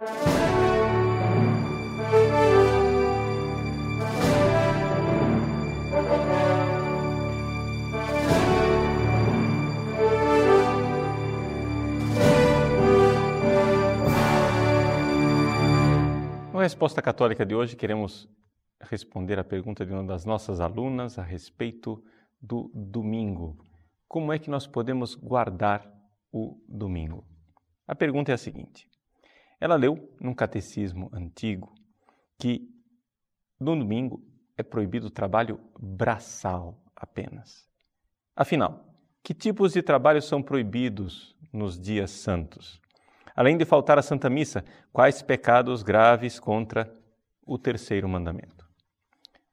Na resposta católica de hoje, queremos responder a pergunta de uma das nossas alunas a respeito do domingo. Como é que nós podemos guardar o domingo? A pergunta é a seguinte: ela leu num catecismo antigo que no domingo é proibido o trabalho braçal apenas. Afinal, que tipos de trabalho são proibidos nos dias santos? Além de faltar à Santa Missa, quais pecados graves contra o terceiro mandamento?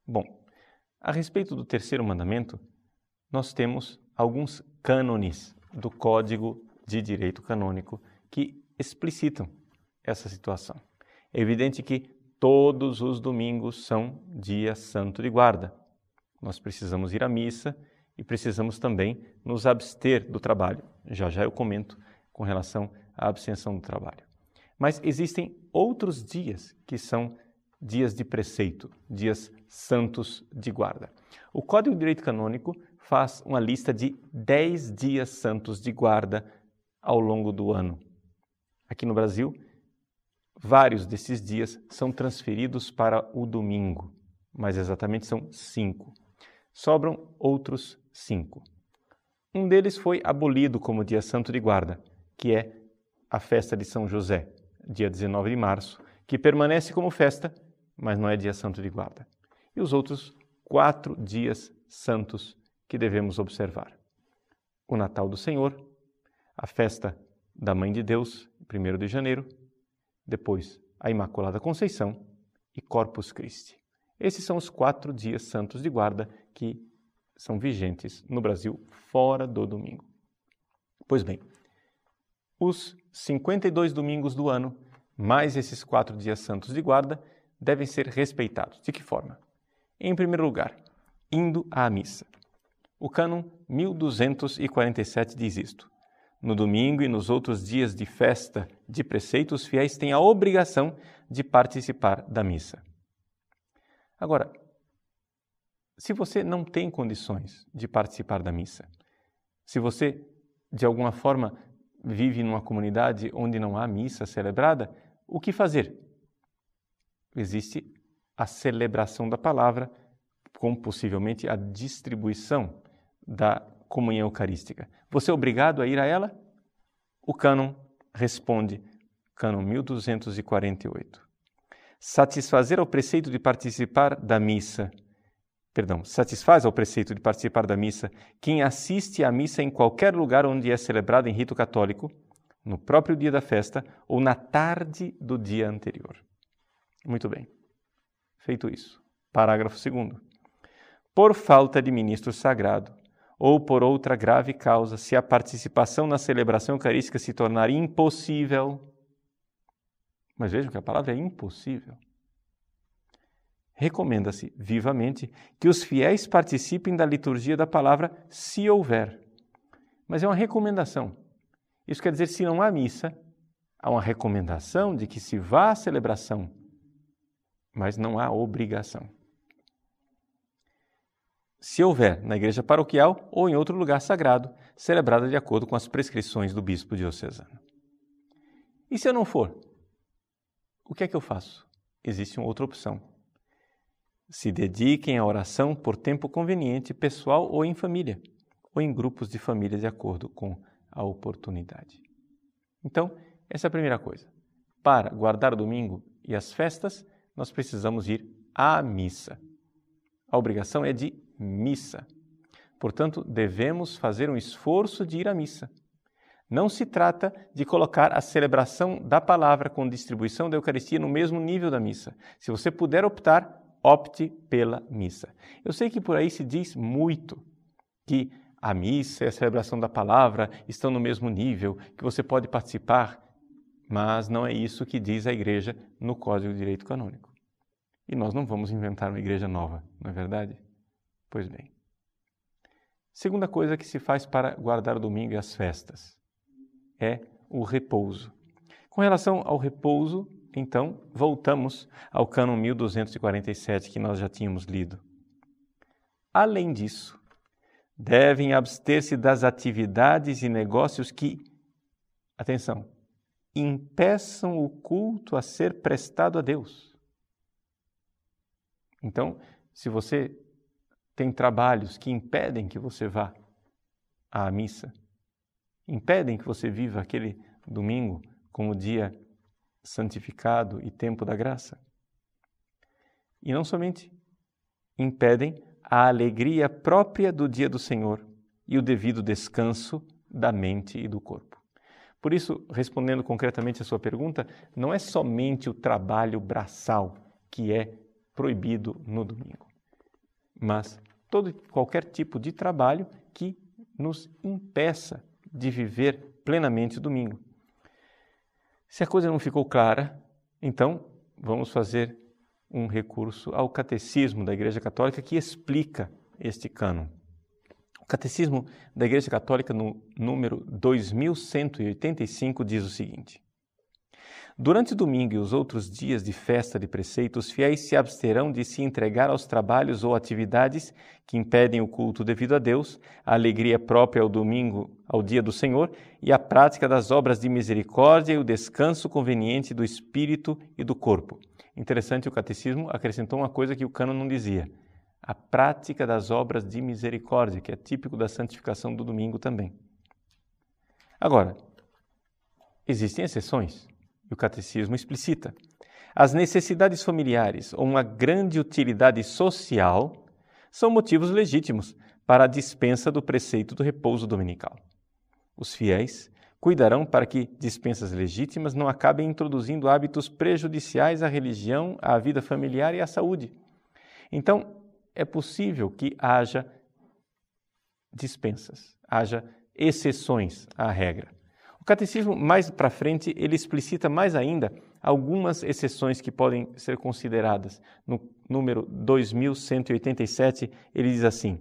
Bom, a respeito do terceiro mandamento, nós temos alguns cânones do Código de Direito Canônico que explicitam essa situação. É evidente que todos os domingos são dia santo de guarda. Nós precisamos ir à missa e precisamos também nos abster do trabalho. Já já eu comento com relação à abstenção do trabalho. Mas existem outros dias que são dias de preceito, dias santos de guarda. O Código de Direito Canônico faz uma lista de 10 dias santos de guarda ao longo do ano. Aqui no Brasil, vários desses dias são transferidos para o domingo, mas exatamente são cinco. Sobram outros cinco. Um deles foi abolido como dia santo de guarda, que é a festa de São José, dia 19 de março, que permanece como festa, mas não é dia santo de guarda. E os outros quatro dias santos que devemos observar: o Natal do Senhor, a festa da Mãe de Deus, 1 de janeiro, depois a Imaculada Conceição e Corpus Christi. Esses são os quatro dias santos de guarda que são vigentes no Brasil fora do domingo. Pois bem, os 52 domingos do ano, mais esses quatro dias santos de guarda, devem ser respeitados. De que forma? Em primeiro lugar, indo à missa. O cânon 1247 diz isto. No domingo e nos outros dias de festa de preceito, os fiéis têm a obrigação de participar da missa. Agora, se você não tem condições de participar da missa, se você de alguma forma vive numa comunidade onde não há missa celebrada, o que fazer? Existe a celebração da palavra, com possivelmente a distribuição da comunhão eucarística. Você é obrigado a ir a ela? O cânon responde, cânon 1248. Satisfazer ao preceito de participar da missa perdão, satisfaz ao preceito de participar da missa quem assiste à missa em qualquer lugar onde é celebrada em rito católico, no próprio dia da festa ou na tarde do dia anterior. Muito bem. Feito isso. Parágrafo 2. Por falta de ministro sagrado ou por outra grave causa, se a participação na celebração eucarística se tornar impossível. Mas vejam que a palavra é impossível recomenda-se vivamente que os fiéis participem da liturgia da palavra se houver. Mas é uma recomendação. Isso quer dizer, se não há missa, há uma recomendação de que se vá à celebração, mas não há obrigação. Se houver na igreja paroquial ou em outro lugar sagrado, celebrada de acordo com as prescrições do bispo diocesano. E se eu não for? O que é que eu faço? Existe uma outra opção se dediquem à oração por tempo conveniente, pessoal ou em família, ou em grupos de família de acordo com a oportunidade. Então, essa é a primeira coisa. Para guardar o domingo e as festas, nós precisamos ir à missa. A obrigação é de missa. Portanto, devemos fazer um esforço de ir à missa. Não se trata de colocar a celebração da palavra com distribuição da Eucaristia no mesmo nível da missa. Se você puder optar, opte pela missa. Eu sei que por aí se diz muito que a missa e a celebração da palavra estão no mesmo nível, que você pode participar, mas não é isso que diz a igreja no Código de Direito Canônico. E nós não vamos inventar uma igreja nova, não é verdade? Pois bem. Segunda coisa que se faz para guardar o domingo e as festas é o repouso. Com relação ao repouso, então voltamos ao cânon 1247 que nós já tínhamos lido. Além disso, devem abster-se das atividades e negócios que, atenção, impeçam o culto a ser prestado a Deus. Então, se você tem trabalhos que impedem que você vá à missa, impedem que você viva aquele domingo como dia santificado e tempo da graça. E não somente impedem a alegria própria do dia do Senhor e o devido descanso da mente e do corpo. Por isso, respondendo concretamente a sua pergunta, não é somente o trabalho braçal que é proibido no domingo, mas todo qualquer tipo de trabalho que nos impeça de viver plenamente o domingo. Se a coisa não ficou clara, então vamos fazer um recurso ao catecismo da Igreja Católica que explica este cânon. O catecismo da Igreja Católica, no número 2185, diz o seguinte: Durante o domingo e os outros dias de festa de preceito, os fiéis se absterão de se entregar aos trabalhos ou atividades que impedem o culto devido a Deus, a alegria própria ao domingo, ao dia do Senhor, e a prática das obras de misericórdia e o descanso conveniente do espírito e do corpo. Interessante, o catecismo acrescentou uma coisa que o cano não dizia: a prática das obras de misericórdia, que é típico da santificação do domingo também. Agora, existem exceções e o catecismo explicita. As necessidades familiares ou uma grande utilidade social são motivos legítimos para a dispensa do preceito do repouso dominical. Os fiéis cuidarão para que dispensas legítimas não acabem introduzindo hábitos prejudiciais à religião, à vida familiar e à saúde. Então, é possível que haja dispensas, haja exceções à regra catecismo, mais para frente, ele explicita mais ainda algumas exceções que podem ser consideradas. No número 2187, ele diz assim: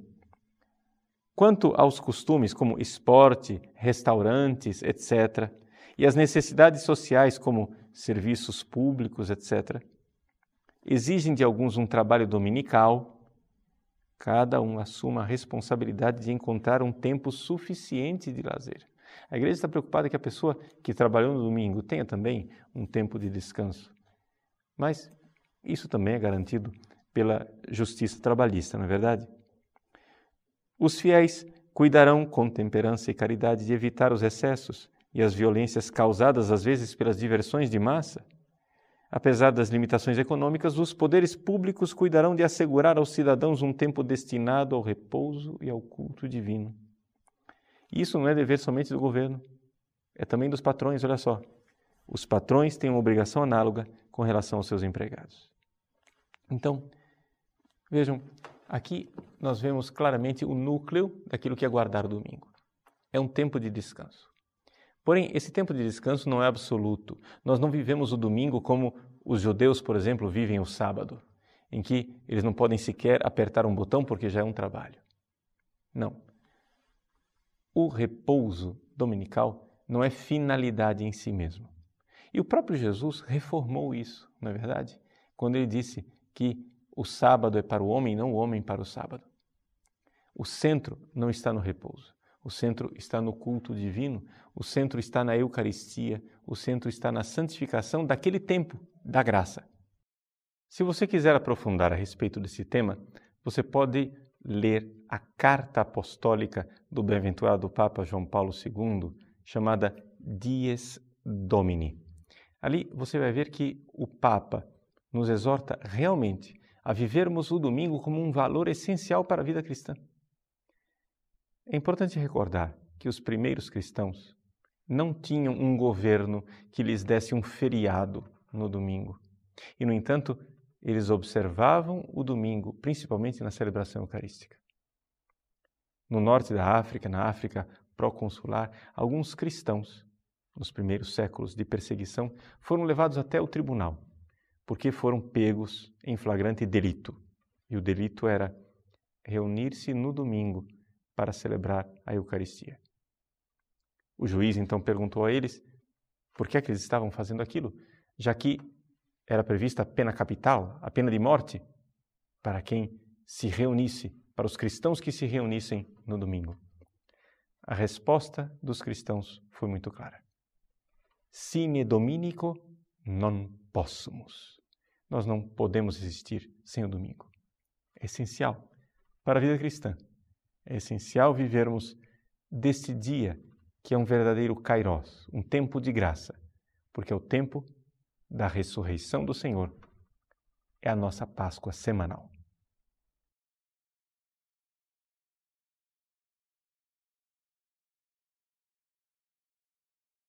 Quanto aos costumes como esporte, restaurantes, etc., e as necessidades sociais como serviços públicos, etc., exigem de alguns um trabalho dominical, cada um assuma a responsabilidade de encontrar um tempo suficiente de lazer. A igreja está preocupada que a pessoa que trabalhou no domingo tenha também um tempo de descanso. Mas isso também é garantido pela justiça trabalhista, não é verdade? Os fiéis cuidarão com temperança e caridade de evitar os excessos e as violências causadas às vezes pelas diversões de massa. Apesar das limitações econômicas, os poderes públicos cuidarão de assegurar aos cidadãos um tempo destinado ao repouso e ao culto divino. Isso não é dever somente do governo, é também dos patrões, olha só. Os patrões têm uma obrigação análoga com relação aos seus empregados. Então, vejam, aqui nós vemos claramente o núcleo daquilo que é guardar o domingo. É um tempo de descanso. Porém, esse tempo de descanso não é absoluto. Nós não vivemos o domingo como os judeus, por exemplo, vivem o sábado, em que eles não podem sequer apertar um botão porque já é um trabalho. Não o repouso dominical não é finalidade em si mesmo. E o próprio Jesus reformou isso, não é verdade? Quando ele disse que o sábado é para o homem, não o homem para o sábado. O centro não está no repouso. O centro está no culto divino, o centro está na Eucaristia, o centro está na santificação daquele tempo da graça. Se você quiser aprofundar a respeito desse tema, você pode ler a carta apostólica do bem-aventurado Papa João Paulo II, chamada Dies Domini. Ali você vai ver que o Papa nos exorta realmente a vivermos o domingo como um valor essencial para a vida cristã. É importante recordar que os primeiros cristãos não tinham um governo que lhes desse um feriado no domingo. E, no entanto, eles observavam o domingo, principalmente na celebração eucarística. No norte da África, na África proconsular, alguns cristãos, nos primeiros séculos de perseguição, foram levados até o tribunal, porque foram pegos em flagrante delito. E o delito era reunir-se no domingo para celebrar a Eucaristia. O juiz então perguntou a eles por que, é que eles estavam fazendo aquilo, já que era prevista a pena capital, a pena de morte, para quem se reunisse, para os cristãos que se reunissem no domingo. A resposta dos cristãos foi muito clara. Sine dominico non possumus. Nós não podemos existir sem o domingo. É essencial para a vida cristã. É essencial vivermos deste dia que é um verdadeiro kairos, um tempo de graça, porque é o tempo da ressurreição do Senhor. É a nossa Páscoa semanal.